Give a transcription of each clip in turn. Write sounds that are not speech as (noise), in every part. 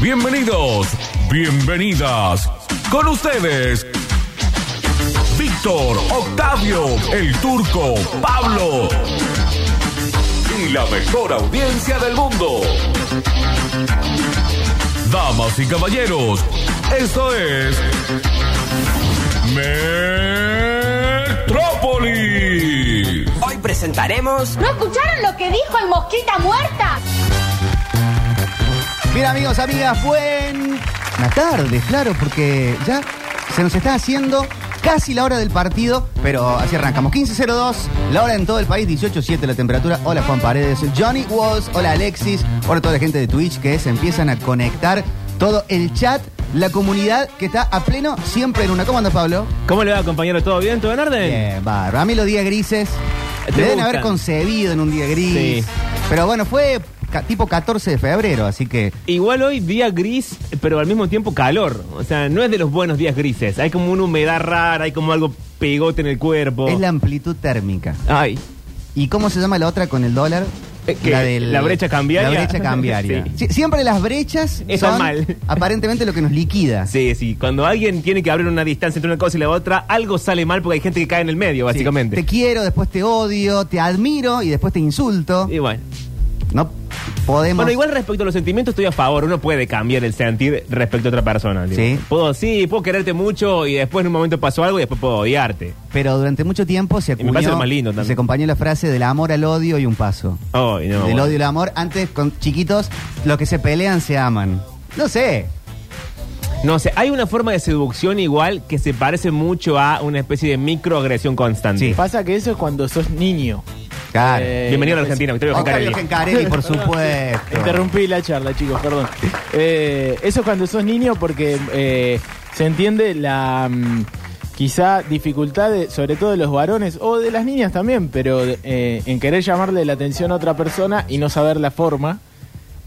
Bienvenidos, bienvenidas. Con ustedes, Víctor, Octavio, el turco, Pablo. Y la mejor audiencia del mundo. Damas y caballeros, esto es. Metrópolis. Hoy presentaremos ¿No escucharon lo que dijo el mosquita muerta? Bien, amigos, amigas, buenas tardes, claro, porque ya se nos está haciendo casi la hora del partido, pero así arrancamos. 15.02, la hora en todo el país, 18.7 la temperatura. Hola Juan Paredes, Johnny Walls, hola Alexis, hola toda la gente de Twitch que se empiezan a conectar, todo el chat, la comunidad que está a pleno siempre en una. ¿Cómo andas, Pablo? ¿Cómo le va, compañero? ¿Todo bien? ¿Todo en orden? Bien, bárbaro. A mí los días grises ¿Te me deben gustan? haber concebido en un día gris. Sí. Pero bueno, fue tipo 14 de febrero, así que Igual hoy día gris, pero al mismo tiempo calor. O sea, no es de los buenos días grises. Hay como una humedad rara, hay como algo pegote en el cuerpo. es la amplitud térmica. Ay. ¿Y cómo se llama la otra con el dólar? Eh, ¿qué? ¿La brecha cambiaria? La brecha cambiaria. (laughs) Sí. Sie- Siempre las brechas (laughs) son mal. (laughs) aparentemente lo que nos liquida. Sí, sí. Cuando alguien tiene que abrir una distancia entre una cosa y la otra, algo sale mal porque hay gente que cae en el medio, Sí. básicamente. Te quiero, después te odio, te admiro y después te insulto. Y bueno. No podemos. Bueno, igual respecto a los sentimientos estoy a favor. Uno puede cambiar el sentir respecto a otra persona. digo. Sí. Puedo, sí, puedo quererte mucho y después en un momento pasó algo y después puedo odiarte. Pero durante mucho tiempo se Y me parece acuñó, lo más lindo también. se acompañó la frase del amor al odio y un paso. Ay, no. del bueno. odio el amor. Antes, con chiquitos, los que se pelean se aman. No sé. No sé, hay una forma de seducción igual que se parece mucho a una especie de microagresión constante. Sí. Pasa que eso es cuando sos niño. Claro. Eh, Bienvenido a la Argentina, Victorio Octavio Gencarelli. Gencarelli, por (laughs) supuesto. Interrumpí la charla, chicos, perdón. Eh, eso es cuando sos niño porque eh, se entiende la mm, quizá dificultad, de- sobre todo de los varones o de las niñas también, pero eh, en querer llamarle la atención a otra persona y no saber la forma.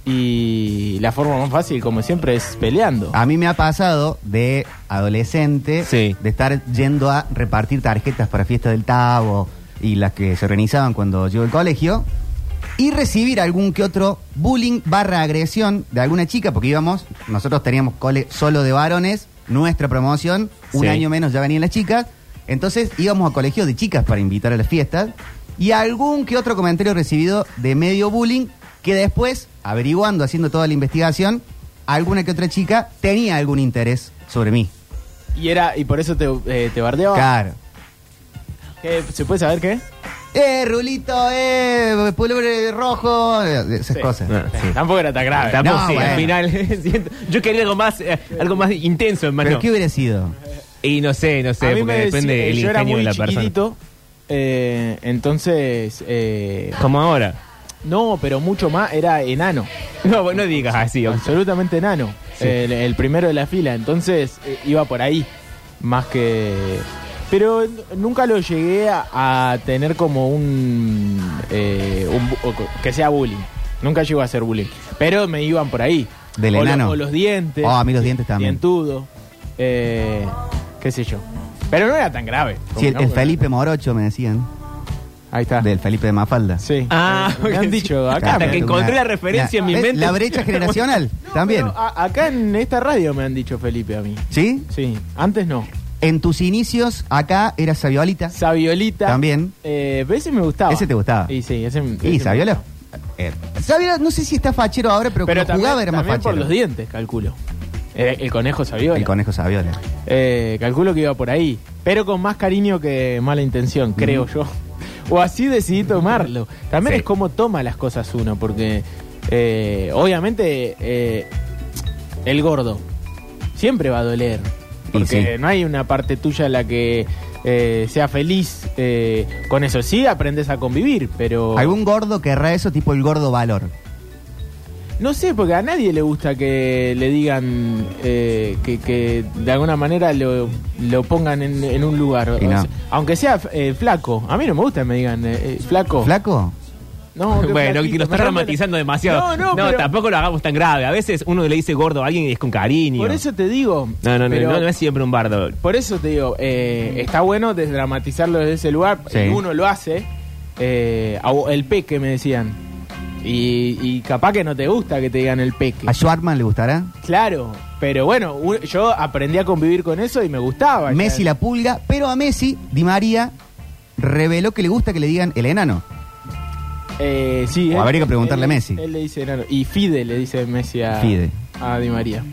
Y la forma más fácil, como siempre, es peleando. A mí me ha pasado de adolescente Sí. de estar yendo a repartir tarjetas para fiesta del Tavo y las que se organizaban cuando yo al colegio y recibir algún que otro bullying barra agresión de alguna chica porque íbamos, nosotros teníamos cole solo de varones, nuestra promoción, un Sí. año menos ya venían las chicas, entonces íbamos a colegio de chicas para invitar a las fiestas y algún que otro comentario recibido de medio bullying que después, averiguando, haciendo toda la investigación, alguna que otra chica tenía algún interés sobre mí. Y era y por eso te, eh, te bardeaba. Claro. ¿Qué? ¿Se puede saber qué? Eh, Rulito, eh, pulver rojo, eh, esas Sí. cosas. Ah, sí. Tampoco era tan grave. Tampoco No, sí, bueno. al final. (laughs) siento- yo quería algo más, eh, algo más intenso, hermano. Pero ¿qué hubiera sido? Y no sé, no sé, a mí porque me depende decía- del yo era ingenio muy de la persona. chiquitito, eh, entonces eh, Como ahora. no, pero mucho más era enano, (laughs) No, vos no digas así. absolutamente enano, el, el primero de la fila, entonces eh, iba por ahí más que, pero nunca lo llegué a, a tener como un, eh, un que sea bullying, nunca llegó a ser bullying, pero me iban por ahí. ¿Del o, lo- enano? o los dientes. Oh, a mí los dientes también. Dientudo, eh, qué sé yo. Pero no era tan grave. Sí, el, No, el porque- Felipe Morocho me decían. Ahí está. Del Felipe de Mafalda. Sí. Ah, me han dicho acá. Hasta que encontré la referencia en mi ¿ves? mente. La brecha generacional, (laughs) también. Pero a- acá en esta radio me han dicho Felipe a mí. ¿Sí? Sí, antes no. En tus inicios, acá era Saviolita. Saviolita. También. Eh, pero ese me gustaba. ¿Ese te gustaba? Sí, sí, ese, ese Y Saviola. eh, Saviola, no sé si está fachero ahora, pero, Pero cuando también, jugaba era más también por fachero. los dientes, calculo. Eh, el conejo Saviola. El conejo Saviola. Eh, calculo que iba por ahí. Pero con más cariño que mala intención, creo yo. O así decidí tomarlo. También Sí. es como toma las cosas uno, porque eh, obviamente eh, el gordo siempre va a doler. Porque sí. no hay una parte tuya en la que eh, sea feliz eh, con eso. Sí, aprendes a convivir, pero... ¿Algún gordo querrá eso, tipo el gordo valor? No sé, porque a nadie le gusta que le digan eh, que, que de alguna manera lo, lo pongan en, en un lugar. O sea, aunque sea flaco. A mí no me gusta que me digan flaco. ¿Flaco? (laughs) No, bueno, flaquito, que lo estás dramatizando demasiado. No, no, pero- tampoco lo hagamos tan grave. A veces uno le dice gordo a alguien y es con cariño. Por eso te digo. No, no, no, pero- no, no es siempre un bardo. Por eso te digo, eh, está bueno desdramatizarlo desde ese lugar. Sí. y Uno lo hace. Eh, el peque me decían. Y, y capaz que no te gusta que te digan el peque. ¿A Schwartzman le gustará? Claro, pero bueno, yo aprendí a convivir con eso y me gustaba. Messi la pulga, pero a Messi, Di María reveló que le gusta que le digan el enano. Eh, sí, O él- habría que preguntarle él- a Messi. Él le dice enano. Y Fide le dice Messi a, Fide. a Di María.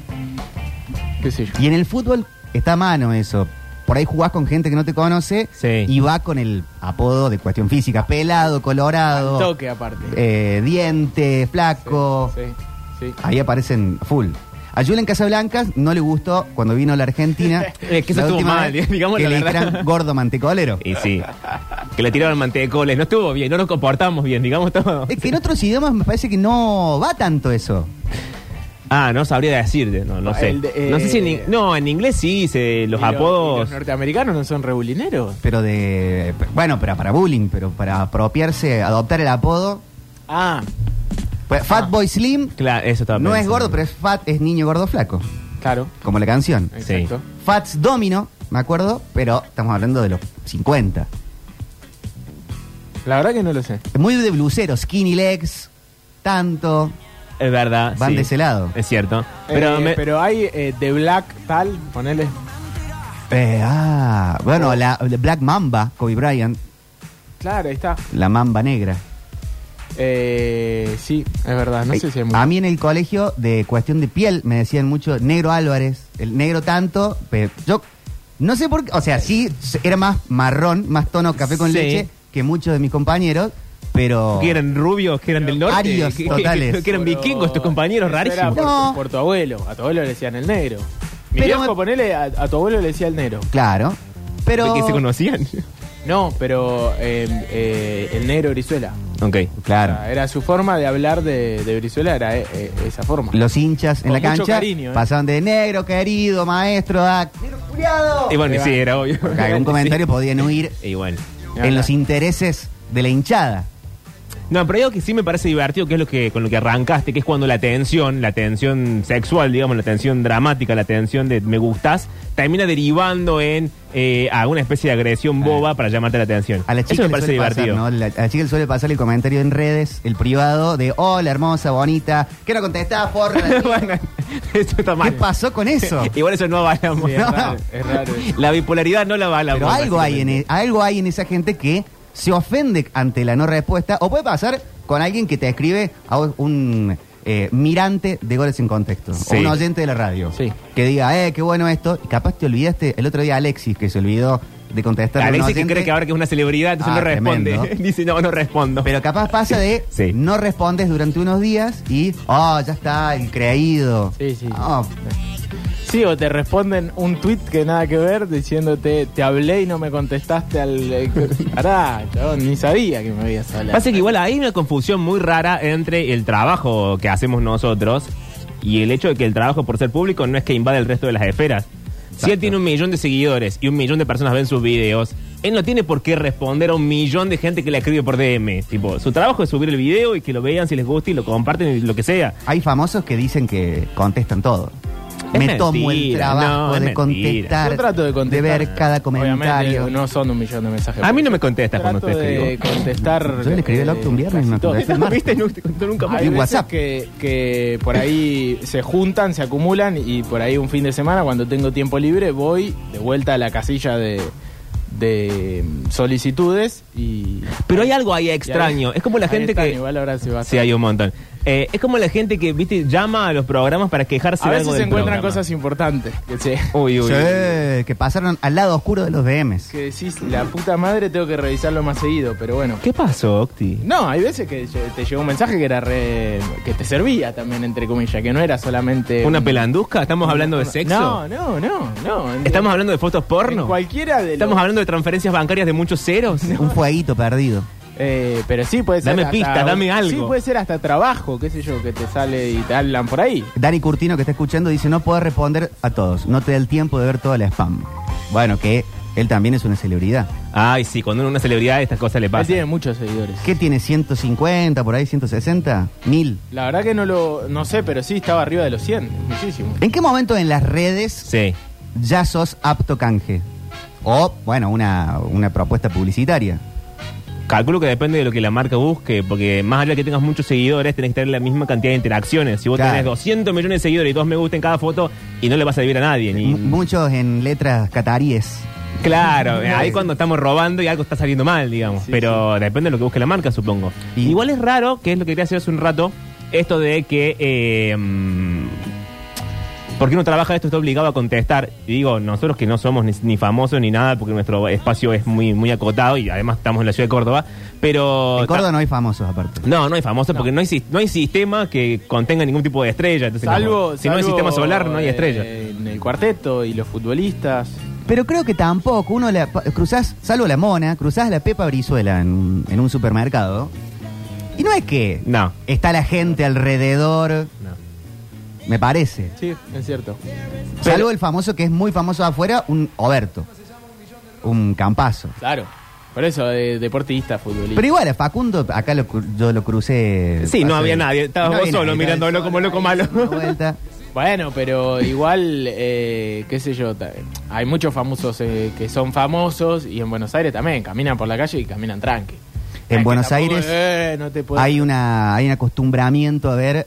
¿Qué sé yo? Y en el fútbol está a mano eso. Por ahí jugás con gente que no te conoce Sí. y va con el apodo de cuestión física. Pelado, colorado, Toque aparte. eh, diente, flaco. Sí, sí. Ahí aparecen full. A Julen Casablancas no le gustó cuando vino a la Argentina. (laughs) Es que eso la estuvo mal, digamos que la le dijeran gordo mantecolero. Y sí. Que le tiraron mantecoles. No estuvo bien, no nos comportamos bien, digamos todo. Es que en otros idiomas me parece que no va tanto eso. Ah, no sabría decirte, no, no sé. De, eh, no sé si en, in- no, en inglés sí, se, los Y lo- y apodos. Los norteamericanos no son rebulineros. Pero de. Bueno, pero para bullying, pero para apropiarse, adoptar el apodo. Ah, Pues, Fatboy Slim Claro, eso estaba no es pensando. gordo, pero es fat, es niño gordo flaco. claro. Como la canción. Sí. Exacto. Fats Domino, me acuerdo, pero estamos hablando de los 50. La verdad que no lo sé. Es muy de blusero, skinny legs, tanto. Es verdad. Van sí. de ese lado. Es cierto. Pero, Eh, me- pero hay eh, The Black tal, ponele. Eh, ah, bueno, la, la Black Mamba, Kobe Bryant, Claro, ahí está. la mamba negra. Eh, sí, es verdad. No sé si hay mucho. A mí en el colegio, de cuestión de piel, me decían mucho negro Álvarez, el negro tanto, pero yo no sé por qué, o sea, sí, era más marrón, más tono café con Sí. leche que muchos de mis compañeros, pero... que eran rubios, que eran del norte. Arios que, totales. que eran Pero vikingos, tus compañeros, rarísimos. Por, No. por tu abuelo. A tu abuelo le decían el negro. Mi Pero viejo, ponele, a, a tu abuelo le decía el negro. Claro, pero... De que se conocían. No, pero eh, eh, el negro Brizuela. Ok. O Claro. sea, era su forma de hablar de, de Brizuela, era eh, eh, esa forma. Los hinchas en la mucho cancha cariño, ¿eh? pasaban de negro, querido, maestro, a negro culiado. Y bueno, y sí, va. era obvio. Porque algún (laughs) comentario podían huir Sí. Igual. en los intereses de la hinchada. No, pero hay algo que sí me parece divertido, que es lo que con lo que arrancaste, que es cuando la tensión, la tensión sexual, digamos, la tensión dramática, la tensión de me gustas, termina derivando en eh, alguna especie de agresión boba para llamarte la atención. A la Eso chica me le parece suele pasar, divertido. ¿no? La- a la chica le suele pasar el comentario en redes, el privado, de hola, hermosa, bonita, ¿qué no contestás, porra? (laughs) Bueno, eso está ¿Qué mal. pasó con eso? (laughs) Igual eso no avalamos. Sí, es No. raro, es raro eso. La bipolaridad no la avalamos. Pero algo hay, en, e- algo hay en esa gente que se ofende ante la no respuesta, o puede pasar con alguien que te escribe a un eh, mirante de goles en contexto, Sí. o un oyente de la radio, Sí. que diga, eh, qué bueno esto, y capaz te olvidaste, el otro día Alexis, que se olvidó de contestar a un Alexis que oyente, cree que ahora que es una celebridad, entonces Ah, no responde. tremendo. (laughs) Dice, no, no respondo. Pero capaz pasa de Sí. no respondes durante unos días y, oh, ya está, el creído. Sí, sí. Oh, Sí, o te responden un tweet que nada que ver diciéndote, te hablé y no me contestaste al... eh, (laughs) Pará, ni sabía que me habías hablado. Pasa que igual hay una confusión muy rara entre el trabajo que hacemos nosotros y el hecho de que el trabajo por ser público no es que invade el resto de las esferas. Si él tiene un millón de seguidores y un millón de personas ven sus videos, él no tiene por qué responder a un millón de gente que le escribe por DM. Tipo, su trabajo es subir el video y que lo vean si les gusta y lo comparten y lo que sea. hay famosos que dicen que contestan todo. Es Me tomo el mentira, trabajo no, de mentira. contestar, Yo trato de contestar. ver cada comentario. Obviamente no son un millón de mensajes. A mí no me contestas cuando te de escribo. contestar... Yo le escribí al Octo un viernes contestó el ¿No viste? No te contó nunca más. Hay veces WhatsApp. Que, que por ahí se juntan, se acumulan y por ahí un fin de semana cuando tengo tiempo libre voy de vuelta a la casilla de, de solicitudes y... Pero hay algo ahí extraño. y ahí- Es como la gente están, que... Igual ahora se va a Sí, hay un montón. Eh, es como la gente que, viste, llama a los programas para quejarse A de veces algo se del encuentran programa. cosas importantes. Que, Uy, uy. Sí, que pasaron al lado oscuro de los DMs. que decís, la puta madre tengo que revisarlo más seguido, pero bueno. ¿Qué pasó, Octi? No, hay veces que lle- te llegó un mensaje que era re, que te servía también, entre comillas, que no era solamente... ¿Una un- pelanduzca? ¿Estamos hablando de sexo? No, no, no, no. En- ¿Estamos hablando de fotos en porno? cualquiera de ¿Estamos los- hablando de transferencias bancarias de muchos ceros? Un fueguito perdido. Eh, pero sí puede ser. Dame hasta- pistas, dame algo. Sí, puede ser hasta trabajo, qué sé yo, que te sale y te hablan por ahí. Dani Curtino, que está escuchando, dice, no puedo responder a todos. No te da el tiempo de ver toda la spam. Bueno, que él también es una celebridad. Ay, sí, cuando uno es una celebridad estas cosas le Él pasan. tiene muchos seguidores. ¿Qué tiene? ¿150, por ahí 160? ¿Mil? La verdad que no lo no sé, pero sí estaba arriba de los 100, muchísimo. ¿En qué momento en las redes Sí. ya sos apto canje? O, bueno, una, una propuesta publicitaria. Calculo que depende de lo que la marca busque, porque más allá de que tengas muchos seguidores, tenés que tener la misma cantidad de interacciones. Si vos Claro. tenés 200 millones de seguidores y dos me gusta en cada foto, y no le vas a vivir a nadie. Ni... M- Muchos en letras cataríes. Claro, eh, ahí cuando estamos robando y algo está saliendo mal, digamos. Sí, Pero depende de lo que busque la marca, supongo. Y- Igual es raro, que es lo que quería hacer hace un rato, esto de que... Eh, mm, ¿Por qué no trabaja esto? Está obligado a contestar. Y digo, nosotros que no somos ni, ni famosos ni nada, porque nuestro espacio es muy, muy acotado y además estamos en la ciudad de Córdoba. Pero. En Córdoba no hay famosos aparte. No, no hay famosos porque no hay, no hay sistema que contenga ningún tipo de estrella. Entonces, Salvo, como, si no hay sistema solar, no hay eh, estrella. En el cuarteto y los futbolistas. Pero creo que tampoco. Uno la, cruzás, salvo la mona, cruzás la Pepa Brizuela en, en un supermercado. Y no es que No. está la gente alrededor, no. Me parece. Sí, es cierto. Salvo el famoso que es muy famoso afuera, un Oberto. Un campazo. Claro. Por eso, eh, deportista, futbolista. Pero igual, a Facundo, acá lo cru- yo lo crucé. Sí, no había nadie, estabas vos había solo nadie, mirándolo como loco ahí, malo. vuelta. (laughs) Bueno, pero igual, eh, qué sé yo, ta- hay muchos famosos eh, que son famosos y en Buenos Aires también caminan por la calle y caminan tranqui. En Es que Buenos tampoco, Aires eh, no te puedes- Hay una hay un acostumbramiento a ver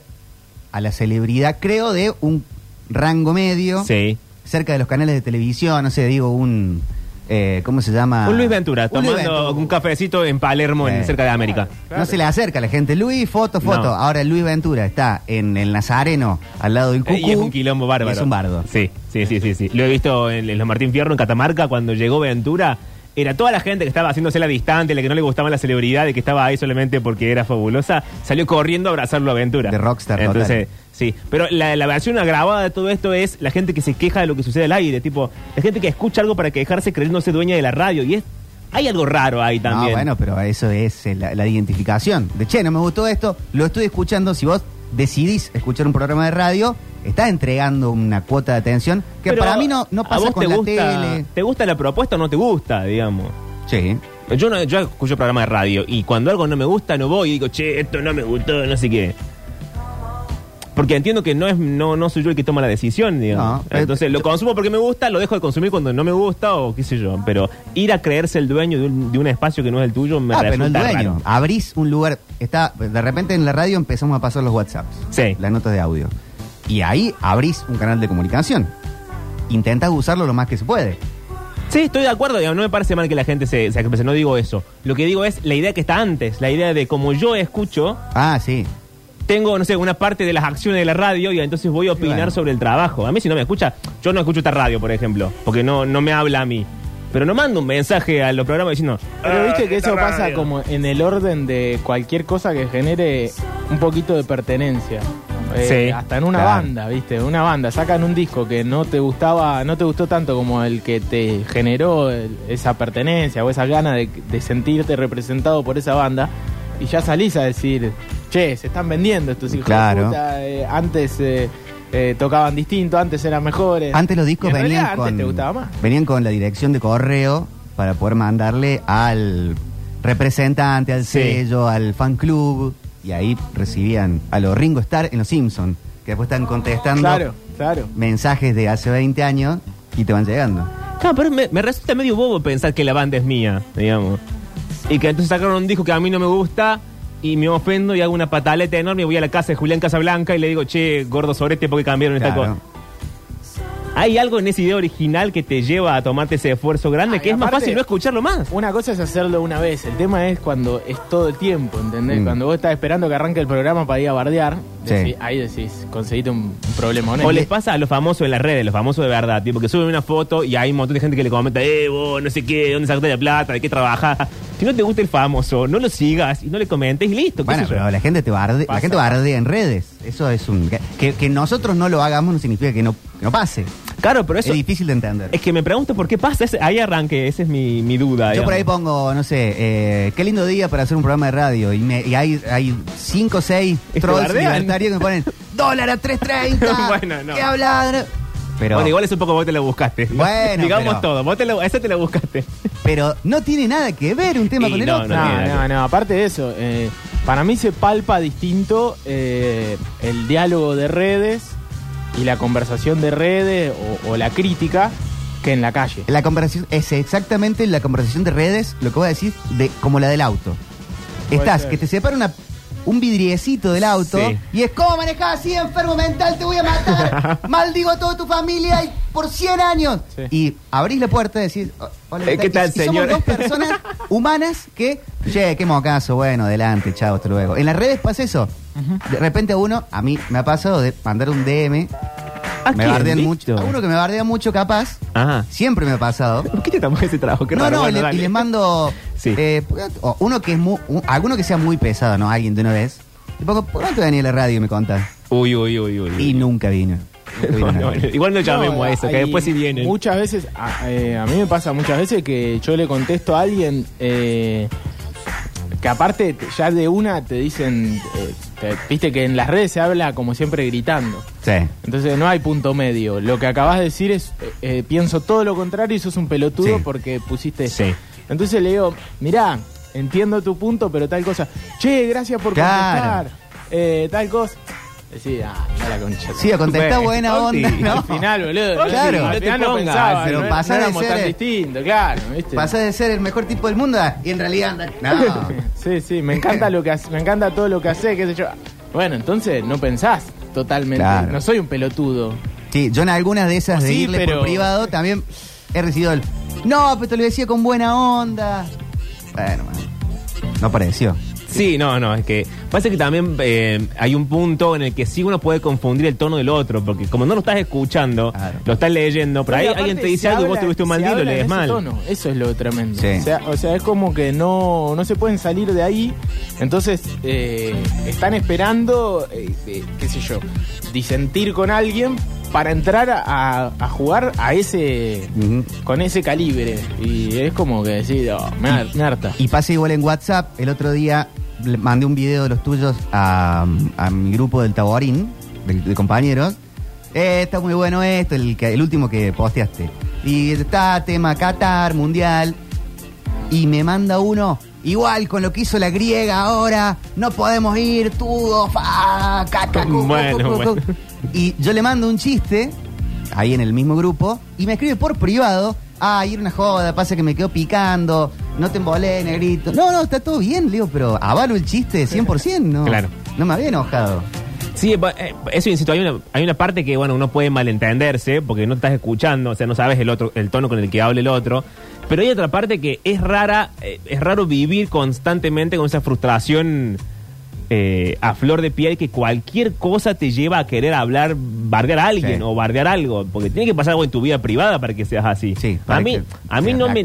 a la celebridad, creo, de un rango medio, Sí. cerca de los canales de televisión, no sé, digo, un... eh, ¿Cómo se llama? Un Luis Ventura, Un Luis tomando Ventura. un cafecito en Palermo, en Eh. cerca de América. No se le acerca a la gente. Luis, foto, foto. No. Ahora Luis Ventura está en el Nazareno, al lado del Cucú. Eh, y es un quilombo bárbaro. y es un bardo. Sí, sí, sí, sí, sí. Lo he visto en, en los Martín Fierro, en Catamarca, cuando llegó Ventura. Era toda la gente que estaba haciéndose la distante, la que no le gustaba la celebridad, y que estaba ahí solamente porque era fabulosa, salió corriendo a abrazarlo a Ventura. De rockstar Entonces, sí. Pero la, la versión agravada de todo esto es la gente que se queja de lo que sucede al aire. Tipo, la gente que escucha algo para quejarse creyéndose dueña de la radio. Y es hay algo raro ahí No, también. bueno, pero eso es eh, la, la identificación. De che, no me gustó esto, lo estoy escuchando. Si vos decidís escuchar un programa de radio, estás entregando una cuota de atención que Pero, para mí no, no ¿a pasa con te la gusta, tele. ¿Te gusta la propuesta o no te gusta, digamos? Sí. Yo no, yo escucho programas de radio y cuando algo no me gusta no voy y digo, che, esto no me gustó, no sé qué. Porque entiendo que no es no, no soy yo el que toma la decisión, digamos. No, eh, Entonces lo consumo porque me gusta, lo dejo de consumir cuando no me gusta o qué sé yo. Pero ir a creerse el dueño de un, de un espacio que no es el tuyo me ah, pero no el resulta dueño. raro. Abrís un lugar. Está, de repente en la radio empezamos a pasar los WhatsApps. Sí. Las notas de audio. Y ahí abrís un canal de comunicación. Intentás usarlo lo más que se puede. Sí, estoy de acuerdo, digamos, no me parece mal que la gente se, se no digo eso. Lo que digo es la idea que está antes, la idea de como yo escucho, Ah, sí. Tengo, no sé, una parte de las acciones de la radio y entonces voy a opinar bueno. sobre el trabajo. A mí si no me escucha, yo no escucho esta radio, por ejemplo, porque no, no me habla a mí. Pero no mando un mensaje a los programas diciendo... Pero "Ah, viste que eso pasa radio". como en el orden de cualquier cosa que genere un poquito de pertenencia. Eh, Sí, hasta en una claro. banda, ¿viste? Una banda, sacan un disco que no te gustaba, no te gustó tanto como el que te generó el- esa pertenencia o esa gana de, de sentirte representado por esa banda y ya salís a decir, che, se están vendiendo estos hijos Claro. de puta, eh, antes eh, eh, tocaban distinto, antes eran mejores. Antes los discos venían realidad con, antes te gustaba más. venían con la dirección de correo para poder mandarle al representante, al Sí. sello, al fan club. Y ahí recibían a los Ringo Starr en Los Simpsons, que después están contestando Claro, claro. mensajes de hace 20 años y te van llegando. Claro, pero me, me resulta medio bobo pensar que la banda es mía, digamos. Y que entonces sacaron un disco que a mí no me gusta y me ofendo y hago una pataleta enorme y voy a la casa de Julián Casablanca y le digo, che, gordo sorete, porque cambiaron esta Claro. cosa? ¿Hay algo en esa idea original que te lleva a tomarte ese esfuerzo grande Ah, que y es más aparte- fácil no escucharlo más? Una cosa es hacerlo una vez, el tema es cuando es todo el tiempo, ¿entendés? Mm. Cuando vos estás esperando que arranque el programa para ir a bardear, Sí. decís- ahí decís, conseguiste un, un problema. ¿no? O les pasa a los famosos en las redes, los famosos de verdad, tipo que suben una foto y hay un montón de gente que le comenta, eh, vos, no sé qué, dónde sacaste la plata, de qué trabajás. Si no te gusta el famoso, no lo sigas y no le comentes y listo. ¿qué Bueno, sé yo? pero la gente te barde, la Pasa. gente bardea en redes. Eso es un que, que nosotros no lo hagamos no significa que no, que no pase. Claro, pero eso es difícil de entender. es que me pregunto por qué pasa. Ese- ahí arranque, esa es mi, mi duda. Yo por ahí digamos. pongo, no sé, eh, qué lindo día para hacer un programa de radio. Y, me, y hay, hay cinco o seis te trolls bardean. libertarios que me ponen (laughs) dólar a 3.30. Bueno, no. ¿Qué hablar? Pero, Bueno, igual es un poco vos te lo buscaste. Bueno, (laughs) Digamos pero- todo, vos te lo, ese te lo buscaste. pero no tiene nada que ver un tema Y con el otro. no No, no, aparte de eso, eh, para mí se palpa distinto eh, el diálogo de redes y la conversación de redes o, o la crítica que en la calle. La conversación es exactamente la conversación de redes, lo que voy a decir, de, como la del auto. Estás, ser. que te separa una, un vidriecito del auto Sí. y es como manejar así, enfermo mental, te voy a matar, (laughs) maldigo a toda tu familia y por 100 años. Sí. Y abrís la puerta y decís, "Oh, hola, Eh, ¿qué tal, y, y señor? Somos dos personas (laughs) humanas que, che, qué mocazo, bueno, adelante, chao, hasta luego. En las redes pasa eso. De repente uno, a mí me ha pasado de mandar un DM, ¿A me quién, bardean Víctor? mucho. A uno que me bardea mucho capaz, Ajá. siempre me ha pasado. ¿Por qué te tomás ese trabajo? Qué no, raro, no, bueno, le- dale. y les mando (laughs) Sí. eh, o uno que es muy, un- alguno que sea muy pesado, ¿no? Alguien de una vez. Le pongo, ¿por qué no te venía a la radio y me contás? Uy, uy, uy, uy. Y nunca vino. Nunca vino nadie. igual no llamemos No, a eso, que hay después si vienen. Muchas veces, a, eh, a mí me pasa muchas veces que yo le contesto a alguien eh, que aparte te- ya de una te dicen, eh, te- viste que en las redes se habla como siempre gritando. Sí. Entonces no hay punto medio. Lo que acabas de decir es, eh, eh, pienso todo lo contrario y sos un pelotudo Sí. porque pusiste... Sí. Entonces le digo, mirá, entiendo tu punto, pero tal cosa. Che, gracias por Claro. contestar. Eh, tal cosa. Ah, ya la concha. Sí, a contestar buena onda, ¿no? Al final, boludo. Claro. Al No te final no pongas, pensaba, pero no, de éramos ser- tan distintos, claro, ¿viste? Pasás de ser el mejor tipo del mundo a- y en realidad anda. No. (laughs) Sí, sí, me encanta lo que hace- me encanta todo lo que hace, qué sé yo. Bueno, entonces no pensás totalmente. Claro. No soy un pelotudo. Sí, yo en algunas de esas O de sí, irle pero- por privado también he recibido el. No, pero te lo decía con buena onda. Bueno, bueno, no pareció. Sí, no, no, es que pasa que también eh, hay un punto en el que sí uno puede confundir el tono del otro, porque como no lo estás escuchando, Claro. lo estás leyendo, pero ahí alguien te dice algo y vos habla- tuviste un mal día y lo habla lees mal. tono. Eso es lo tremendo. Sí. O, sea, o sea, es como que no, no se pueden salir de ahí. Entonces, eh, están esperando, eh, eh, qué sé yo, disentir con alguien para entrar a, a jugar a ese con ese calibre. Y es como que decir, oh, me harta. Y pasa igual en WhatsApp. El otro día le mandé un video de los tuyos a, a mi grupo del Taborín, de, de compañeros. Eh, está muy bueno esto, el, que- el último que posteaste. Y está tema Qatar, Mundial. Y me manda uno, igual con lo que hizo la griega ahora, no podemos ir, todo, fa, caca, cu, cu, Bueno, cu, cu, bueno. cu. Y yo le mando un chiste, ahí en el mismo grupo, y me escribe por privado, ah, ir una joda, pasa que me quedo picando, no te embolé, negrito. No, no, está todo bien, le digo, pero avalo el chiste 100%, ¿no? Claro. No me había enojado. Sí, pa- eh, eso insisto, hay una, hay una parte que bueno uno puede malentenderse porque no estás escuchando, o sea, no sabes el otro, el tono con el que habla el otro. Pero hay otra parte que es rara, eh, es raro vivir constantemente con esa frustración eh, a flor de piel que cualquier cosa te lleva a querer hablar, bardear a alguien Sí. o bardear algo, porque tiene que pasar algo en tu vida privada para que seas así. Sí, a mí, a mí no me,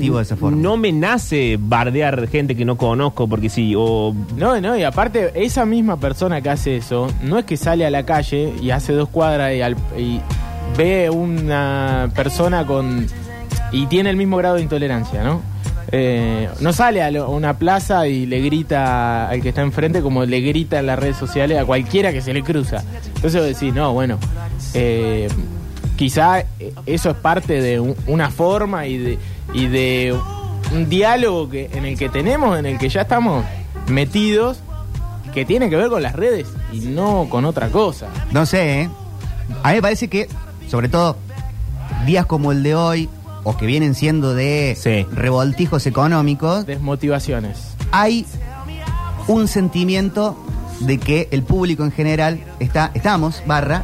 no me nace bardear gente que no conozco porque sí, o No, no, y aparte, esa misma persona que hace eso, no es que sale a la calle y hace dos cuadras y, al- y ve una persona con. y tiene el mismo grado de intolerancia, ¿no? Eh, no sale a una plaza y le grita al que está enfrente como le grita en las redes sociales a cualquiera que se le cruza. Entonces vos decís, no, bueno, eh, quizá eso es parte de un- una forma y de, y de un diálogo que, en el que tenemos, en el que ya estamos metidos, que tiene que ver con las redes y no con otra cosa. No sé, ¿eh? A mí me parece que, sobre todo, días como el de hoy, o que vienen siendo de Sí. revoltijos económicos, Desmotivaciones. hay un sentimiento de que el público en general está, estamos, barra,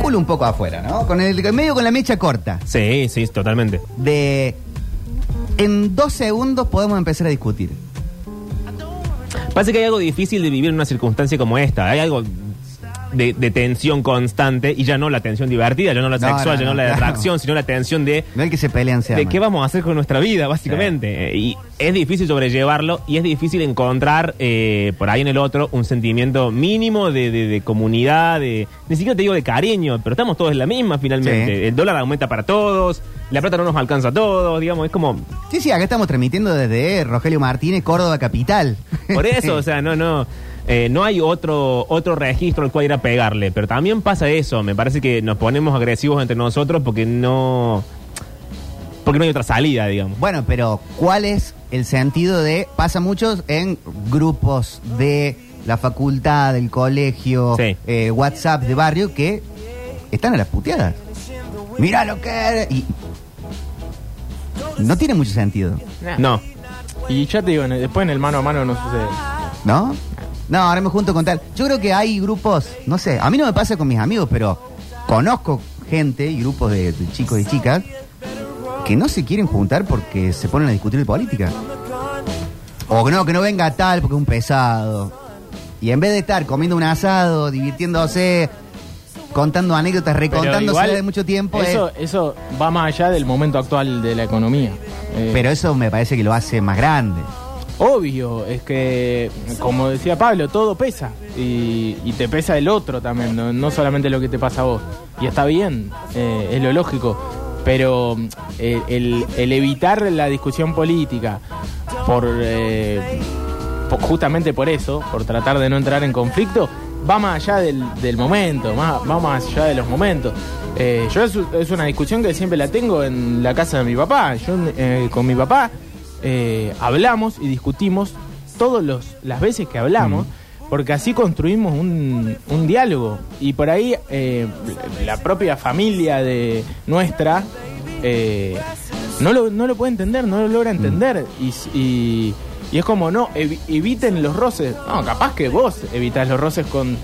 culo un poco afuera, ¿no? Con el medio con la mecha corta. sí, sí, totalmente. De en dos segundos podemos empezar a discutir. Pasa que hay algo difícil de vivir en una circunstancia como esta. Hay algo de, de tensión constante y ya no la tensión divertida, ya no la No, sexual, no, ya no, no, la de claro. atracción, sino la tensión de, No el que se pelean se de aman. qué vamos a hacer con nuestra vida, básicamente. Eh, Y es difícil sobrellevarlo y es difícil encontrar eh, por ahí en el otro un sentimiento mínimo de, de- de comunidad, de ni siquiera te digo de cariño, pero estamos todos en la misma finalmente. Sí. El dólar aumenta para todos, la plata no nos alcanza a todos, digamos, es como... Sí, sí, acá estamos transmitiendo desde Rogelio Martínez, Córdoba Capital. Por eso, (laughs) o sea, no, no. Eh, no hay otro otro registro al cual ir a pegarle, pero también pasa eso. Me parece que nos ponemos agresivos entre nosotros porque no porque no hay otra salida, digamos. Bueno, pero ¿cuál es el sentido de... Pasa muchos en grupos de la facultad, del colegio, Sí. eh, WhatsApp de barrio que están a las puteadas. Mira lo que... eres. Y no tiene mucho sentido, No. Y ya te digo, después en el mano a mano no sucede. ¿no? No, ahora me junto con tal. Yo creo que hay grupos, no sé, a mí no me pasa con mis amigos, pero conozco gente y grupos de, de chicos y chicas que no se quieren juntar porque se ponen a discutir de política. O que no, que no venga tal porque es un pesado. Y en vez de estar comiendo un asado, divirtiéndose, contando anécdotas, recontándose de mucho tiempo, Eso, es- eso va más allá del momento actual de la economía. Eh, pero eso me parece que lo hace más grande. Obvio, es que, como decía Pablo, todo pesa. Y, y te pesa el otro también, no, no solamente lo que te pasa a vos. Y está bien, eh, es lo lógico. Pero eh, el, evitar la discusión política por, eh, po- justamente por eso, por tratar de no entrar en conflicto, va más allá del, momento, más, va más allá de los momentos. Eh, yo es, es una discusión que siempre la tengo en la casa de mi papá. Yo con mi papá eh, hablamos y discutimos todas las veces que hablamos, porque así construimos un, un diálogo. Y por ahí eh, la propia familia de nuestra eh, no, lo, no lo puede entender, no lo logra entender. Y, s- y- y es como, no, evi- eviten los roces. No, capaz que vos evitas los roces con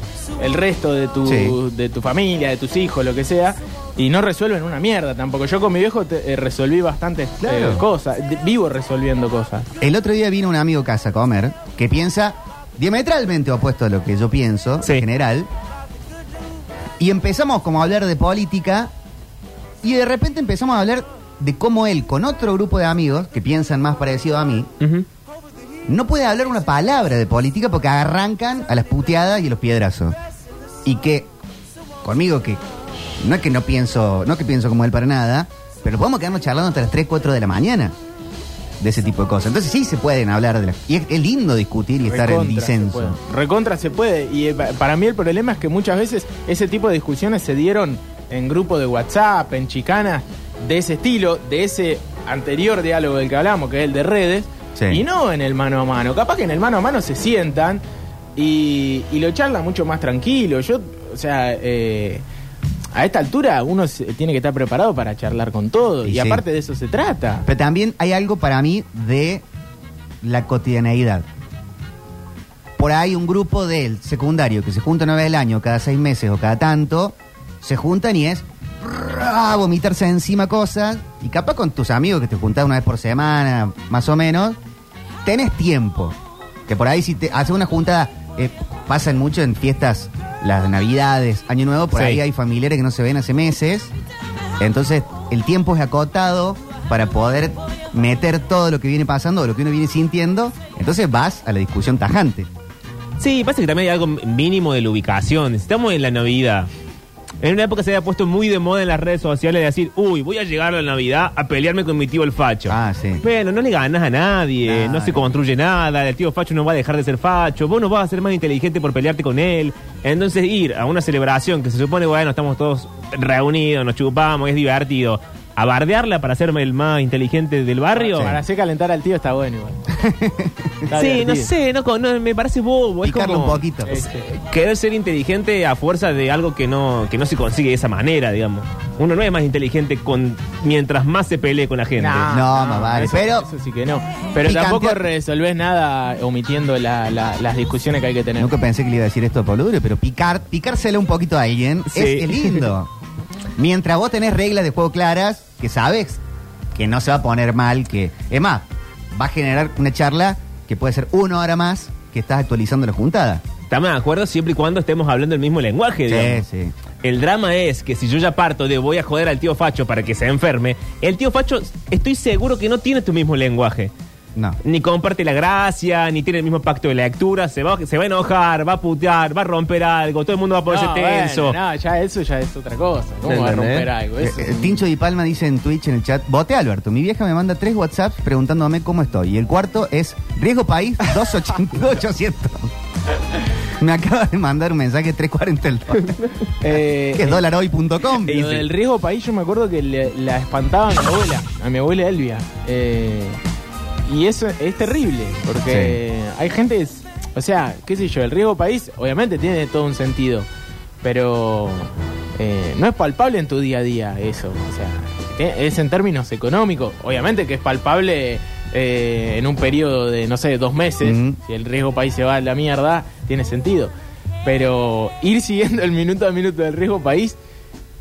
el resto de tu, Sí. de tu familia, de tus hijos, lo que sea. Y no resuelven una mierda tampoco. Yo con mi viejo te- eh, resolví bastantes eh, cosas. De- vivo resolviendo cosas. El otro día vino un amigo a casa a comer que piensa diametralmente opuesto a lo que yo pienso Sí. en general. Y empezamos como a hablar de política y de repente empezamos a hablar de cómo él con otro grupo de amigos que piensan más parecido a mí. No puede hablar una palabra de política porque arrancan a las puteadas y a los piedrazos. Y que conmigo que no es que no pienso, no es que pienso como él para nada, pero podemos quedarnos charlando hasta las 3, 4 de la mañana de ese tipo de cosas. Entonces sí se pueden hablar de las... Y es, es lindo discutir y estar en disenso. Recontra se puede. Y eh, pa- para mí el problema es que muchas veces ese tipo de discusiones se dieron en grupos de WhatsApp, en chicanas, de ese estilo, de ese anterior diálogo del que hablamos, que es el de redes, Sí. y no en el mano a mano. Capaz que en el mano a mano se sientan y, y lo charlan mucho más tranquilo. Yo, o sea, eh, a esta altura uno se- tiene que estar preparado para charlar con todo. Y Y, sí. aparte de eso se trata. Pero también hay algo para mí de la cotidianeidad. Por ahí un grupo del secundario que se junta una vez al año, cada seis meses o cada tanto, se juntan y es a vomitarse encima cosas. Y capaz con tus amigos que te juntás una vez por semana, más o menos, tenés tiempo. Que por ahí si te haces una juntada, eh, pasan mucho en fiestas, las navidades, año nuevo, por Sí. ahí hay familiares que no se ven hace meses. Entonces, el tiempo es acotado para poder meter todo lo que viene pasando lo que uno viene sintiendo. Entonces vas a la discusión tajante. Sí, pasa que también hay algo mínimo de la ubicación. Estamos en la Navidad. En una época se había puesto muy de moda en las redes sociales de decir, uy, voy a llegar a la Navidad a pelearme con mi tío el facho. Ah, sí. Bueno, no le ganas a nadie, No, no, se construye nada, el tío facho no va a dejar de ser facho, vos no vas a ser más inteligente por pelearte con él. Entonces ir a una celebración que se supone, bueno, estamos todos reunidos, nos chupamos, es divertido, a bardearla para ser el más inteligente del barrio. Para hacer calentar al tío está bueno igual. (laughs) Está Sí, no sé, no, no, me parece bobo. Es Picarlo como un poquito. Este, querer ser inteligente a fuerza de algo que no, que no se consigue de esa manera, digamos. Uno no es más inteligente con mientras más se pelee con la gente. nah, No, más vale, eso- pero- Eso sí que no. Pero tampoco resolvés nada omitiendo la- la- las discusiones que hay que tener. Nunca pensé que le iba a decir esto a Pablo pero picar, picárselo un poquito a alguien Sí. es, es lindo. (laughs) Mientras vos tenés reglas de juego claras, que sabes que no se va a poner mal, que es más, va a generar una charla que puede ser una hora más que estás actualizando la juntada. Estamos de acuerdo siempre y cuando estemos hablando el mismo lenguaje, digamos. Sí, sí. El drama es que si yo ya parto de voy a joder al tío Facho para que se enferme, el tío Facho estoy seguro que no tiene tu mismo lenguaje. No. Ni comparte la gracia, ni tiene el mismo pacto de lectura, se va, se va a enojar, va a putear, va a romper algo, todo el mundo va a ponerse no, tenso. bueno, no, ya eso ya es otra cosa. ¿Cómo va a romper algo? Eso Eh, es eh, un- Tincho Di Palma dice en Twitch en el chat, voté Alberto, mi vieja me manda tres WhatsApps preguntándome cómo estoy. Y el cuarto es Riesgo País (laughs) 28800. (laughs) me acaba de mandar un mensaje 340 el dólar. (laughs) Eh, que es dólarhoy.com. Lo dice. del riesgo país, yo me acuerdo que le- la espantaba a mi abuela, a mi abuela Elvia. Eh, y eso es terrible, porque hay gente, o sea, qué sé yo, el riesgo país obviamente tiene todo un sentido, pero eh, no es palpable en tu día a día eso. O sea, te- es en términos económicos. Obviamente que es palpable eh, en un periodo de, no sé, dos meses. Si el riesgo país se va a la mierda, tiene sentido. Pero ir siguiendo el minuto a minuto del riesgo país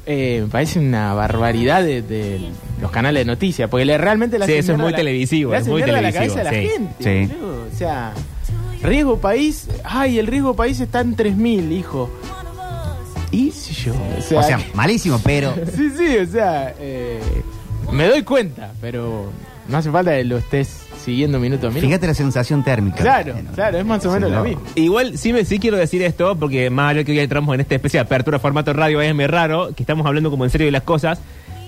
eh, me parece una barbaridad de, de los canales de noticias. Porque le, realmente le Sí, eso es muy la- televisivo, le es muy a la televisivo, cabeza a la sí. gente. Sí. boludo. O sea, riesgo país. Ay, el riesgo país está en 3000, hijo. Y, yo. O sea, malísimo, pero (laughs) sí, sí, o sea, eh, me doy cuenta, pero no hace falta que lo estés siguiendo minuto a minuto. fíjate la sensación térmica. Claro, Bueno, claro, es más o menos lo mismo. Igual sí me sí quiero decir esto, porque más allá que hoy entramos en esta especie de apertura formato radio es muy raro, que estamos hablando como en serio de las cosas,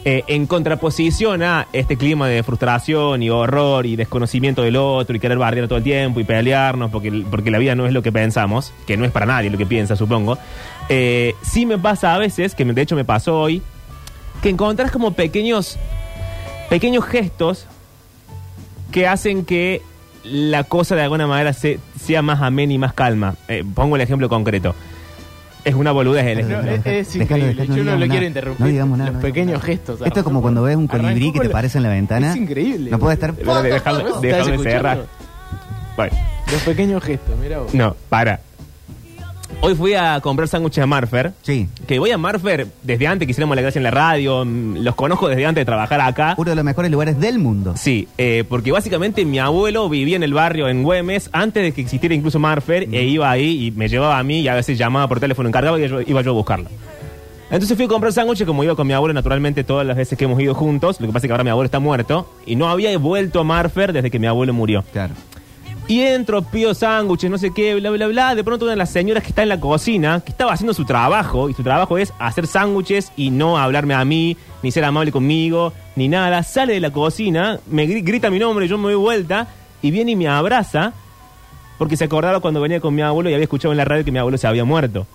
eh, en contraposición a este clima de frustración y horror y desconocimiento del otro y querer bardear todo el tiempo y pelearnos porque, porque la vida no es lo que pensamos, que no es para nadie lo que piensa, supongo. Eh, sí me pasa a veces, que de hecho me pasó hoy, que encontrás como pequeños, pequeños gestos que hacen que la cosa de alguna manera se- sea más amena y más calma. Eh, pongo el ejemplo concreto. Es una boludez el No, ejemplo. es, increíble. dejalo, Yo no lo quiero interrumpir. No digamos nada, Los no pequeños gestos. Esto es como cuando ves un colibrí que te aparece en la ventana. Es increíble. No puede estar. Cerrar. Bueno, Los pequeños gestos, mira vos. no, para. Hoy fui a comprar sándwiches a Marfer. Sí. Que voy a Marfer desde antes que hiciéramos la gracia en la radio. mm, Los conozco desde antes de trabajar acá. Uno de los mejores lugares del mundo. Sí, eh, porque básicamente mi abuelo vivía en el barrio en Güemes antes de que existiera incluso Marfer e iba ahí y me llevaba a mí y a veces llamaba por teléfono encargado y yo- iba yo a buscarlo. Entonces fui a comprar sándwiches como iba con mi abuelo naturalmente todas las veces que hemos ido juntos. Lo que pasa es que ahora mi abuelo está muerto y no había vuelto a Marfer desde que mi abuelo murió. Claro. Y entro, pido sándwiches, no sé qué, bla, bla, bla. De pronto una de las señoras que está en la cocina, que estaba haciendo su trabajo, y su trabajo es hacer sándwiches y no hablarme a mí, ni ser amable conmigo, ni nada, sale de la cocina, me gri- grita mi nombre, yo me doy vuelta, y viene y me abraza, porque se acordaba cuando venía con mi abuelo y había escuchado en la radio que mi abuelo se había muerto.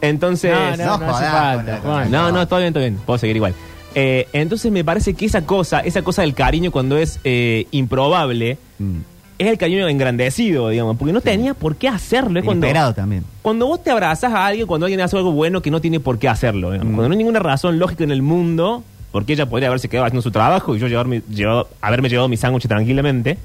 Entonces... No, no, No no, falta. No, no, está bien, está bien. Puedo seguir igual. Eh, entonces me parece que esa cosa, esa cosa del cariño cuando es eh, improbable, Mm. Es el cariño engrandecido, digamos, porque no tenía por qué hacerlo. Es cuando, también. cuando vos te abrazas a alguien, cuando alguien hace algo bueno que no tiene por qué hacerlo, digamos. Mm. cuando no hay ninguna razón lógica en el mundo, porque ella podría haberse quedado haciendo su trabajo y yo llevarme, llevado- haberme llevado mi sándwich tranquilamente.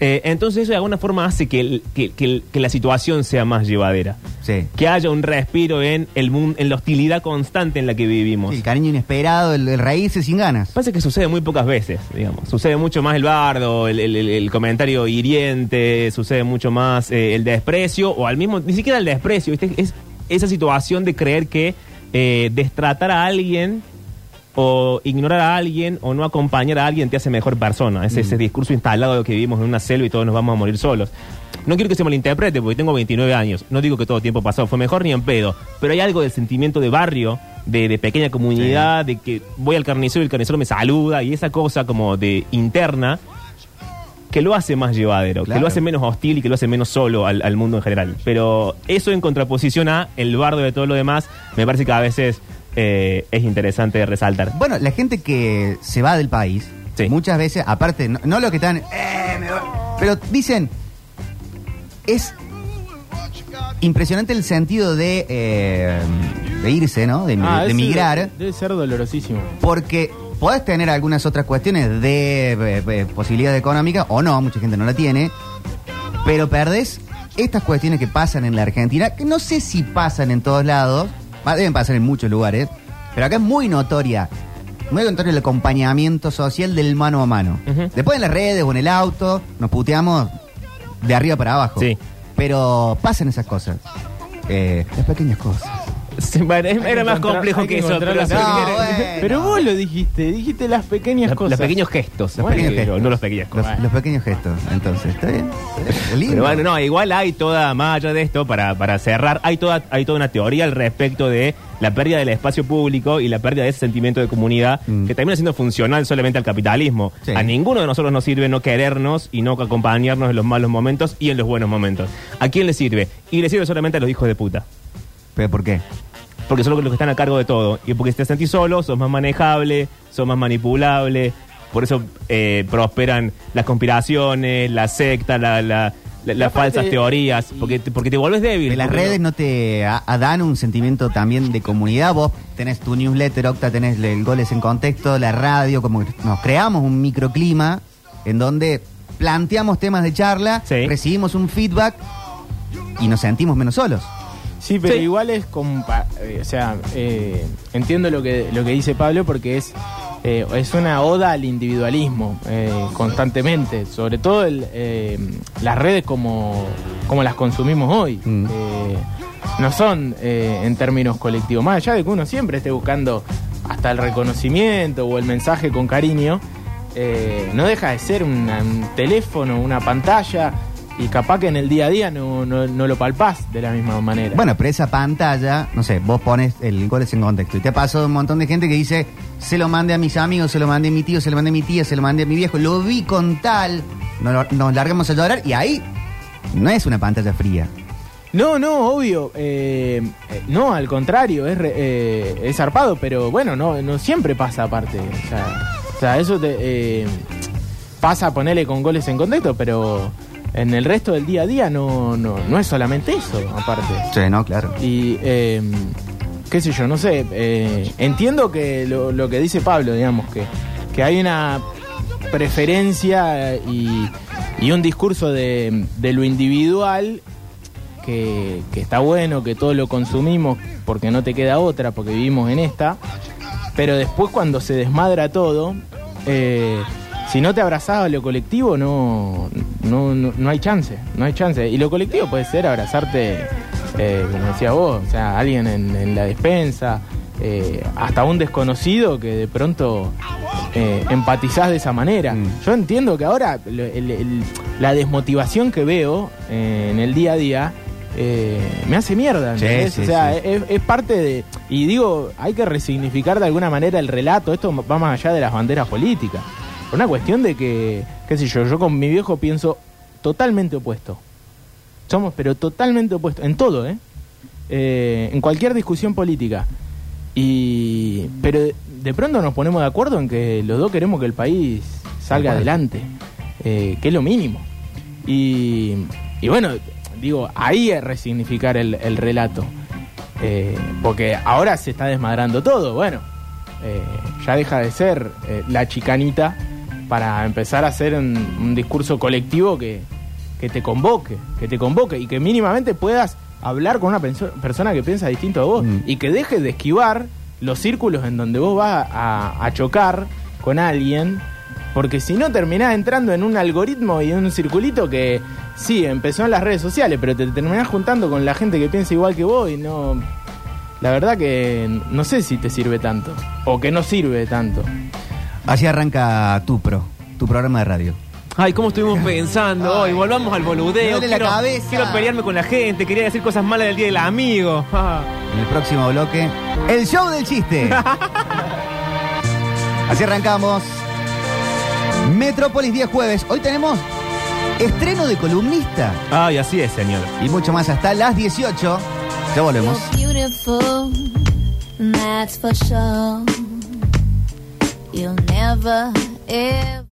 Eh, entonces eso de alguna forma hace que, el- que- que el- que la situación sea más llevadera. Sí. Que haya un respiro en el mundo, en la hostilidad constante en la que vivimos. Sí, el cariño inesperado, el, el reírse sin ganas. Pasa que sucede muy pocas veces, digamos. Sucede mucho más el bardo, el, el- el- el comentario hiriente, sucede mucho más eh, el desprecio, o al mismo, ni siquiera el desprecio, ¿viste? Es esa situación de creer que eh, destratar a alguien o ignorar a alguien o no acompañar a alguien te hace mejor persona. Es ese discurso instalado de que vivimos en una selva y todos nos vamos a morir solos. No quiero que se malinterprete porque tengo 29 años. No digo que todo tiempo pasado fue mejor ni en pedo. Pero hay algo del sentimiento de barrio, de, de pequeña comunidad, de que voy al carnicero y el carnicero me saluda y esa cosa como de interna que lo hace más llevadero, que lo hace menos hostil y que lo hace menos solo al, al mundo en general. Pero eso en contraposición a el bardo de todo lo demás, me parece que a veces eh, es interesante resaltar. Bueno, la gente que se va del país, Sí. muchas veces, aparte, no, no lo que están, "Eh, me voy", pero dicen, es impresionante el sentido de, eh, de irse, ¿no? De, Ah, de migrar, Debe, debe ser dolorosísimo. porque podés tener algunas otras cuestiones de eh, eh, posibilidad económica, o no, mucha gente no la tiene, pero perdés estas cuestiones que pasan en la Argentina, que no sé si pasan en todos lados, va, deben pasar en muchos lugares, pero acá es muy notoria, muy notorio el acompañamiento social del mano a mano. Después en las redes o en el auto, nos puteamos de arriba para abajo. Sí. Pero pasan esas cosas. Eh, las pequeñas cosas. Bueno, era más complejo que, eso. Pero, No. Pero vos lo dijiste, dijiste las pequeñas la- cosas. los pequeños gestos, los Bueno, pequeños gestos. gestos, no los pequeños cosas. los pequeños gestos. Entonces, ¿está bien? Lindo. Pero bueno, no, igual hay toda, más allá de esto, para, para cerrar, hay toda, hay toda una teoría al respecto de la pérdida del espacio público y la pérdida de ese sentimiento de comunidad Mm. que termina siendo funcional solamente al capitalismo. Sí. A ninguno de nosotros nos sirve no querernos y no acompañarnos en los malos momentos y en los buenos momentos. ¿A quién le sirve? Y le sirve solamente a los hijos de puta. ¿Pero por qué? Porque son los que están a cargo de todo. Y porque si te sentís solo, sos más manejable, sos más manipulable. Por eso eh, prosperan las conspiraciones, la secta, la, la, la- las aparte- falsas teorías, porque, te- porque te vuelves débil. De las Porque redes no te a- a dan un sentimiento también de comunidad. Vos tenés tu newsletter, Octa, tenés el Goles en Contexto, la radio, como que nos creamos un microclima en donde planteamos temas de charla, Sí. recibimos un feedback y nos sentimos menos solos. Sí, pero Sí. igual es como, pa- eh, o sea, eh, entiendo lo que lo que dice Pablo porque es eh, es una oda al individualismo eh, constantemente, sobre todo el, eh, las redes como como las consumimos hoy. Mm. Eh, no son eh, en términos colectivos, más allá de que uno siempre esté buscando hasta el reconocimiento o el mensaje con cariño, eh, no deja de ser una- un teléfono, una pantalla. Y capaz que en el día a día no, no, no lo palpás de la misma manera. Bueno, pero esa pantalla, no sé, vos pones el Goles en Contexto y te pasó un montón de gente que dice, se lo mandé a mis amigos, se lo mandé a mi tío, se lo mandé a mi tía, se lo mandé a mi viejo, lo vi con tal, nos, nos largamos a llorar y ahí no es una pantalla fría. No, no, obvio. eh, eh, no, al contrario, es, re- eh, es zarpado, pero bueno, no, no siempre pasa aparte. O sea, o sea, eso te, eh, pasa a ponerle con goles en contexto, pero en el resto del día a día no, no, no es solamente eso, aparte. Sí, no, claro. Y, eh, qué sé yo, no sé. eh, entiendo que lo, lo que dice Pablo, digamos, que, que hay una preferencia y, y un discurso de, de lo individual que, que está bueno, que todos lo consumimos porque no te queda otra, porque vivimos en esta. Pero después cuando se desmadra todo, eh, si no te abrazás a lo colectivo, no, no, no, no hay chance, no hay chance. Y lo colectivo puede ser abrazarte, eh, como decía vos, o sea, alguien en, en la despensa, eh, hasta un desconocido que de pronto eh, empatizás de esa manera. Mm. Yo entiendo que ahora lo- el- el- la desmotivación que veo eh, en el día a día eh, me hace mierda. Sí, sí, o sea, sí. es, es parte de... Y digo, hay que resignificar de alguna manera el relato. Esto va más allá de las banderas políticas. Una cuestión de que, qué sé yo, yo con mi viejo pienso totalmente opuesto. Somos, pero totalmente opuestos. En todo, ¿eh? Eh, en cualquier discusión política. Y pero de, pronto nos ponemos de acuerdo en que los dos queremos que el país salga adelante, eh, que es lo mínimo. Y, y bueno, digo, ahí es resignificar el, el relato. Eh, porque ahora se está desmadrando todo. Bueno, eh, ya deja de ser eh, la chicanita para empezar a hacer un, un discurso colectivo que, que te convoque, que te convoque y que mínimamente puedas hablar con una penso- persona que piensa distinto a vos Mm. y que dejes de esquivar los círculos en donde vos vas a, a chocar con alguien, porque si no terminás entrando en un algoritmo y en un circulito que sí, empezó en las redes sociales, pero te terminás juntando con la gente que piensa igual que vos y no... La verdad que no sé si te sirve tanto, o que no sirve tanto. Así arranca tu pro, tu programa de radio. Ay, cómo estuvimos pensando hoy. Volvamos al boludeo. Me duele la quiero, cabeza. quiero pelearme con la gente. Quería decir cosas malas del día del amigo. En el próximo bloque, el show del chiste. (laughs) Así arrancamos. Metrópolis día jueves. Hoy tenemos estreno de columnista Ay, así es, señor. y mucho más hasta las 18. Ya volvemos. You're beautiful, that's for sure. You'll never, ever.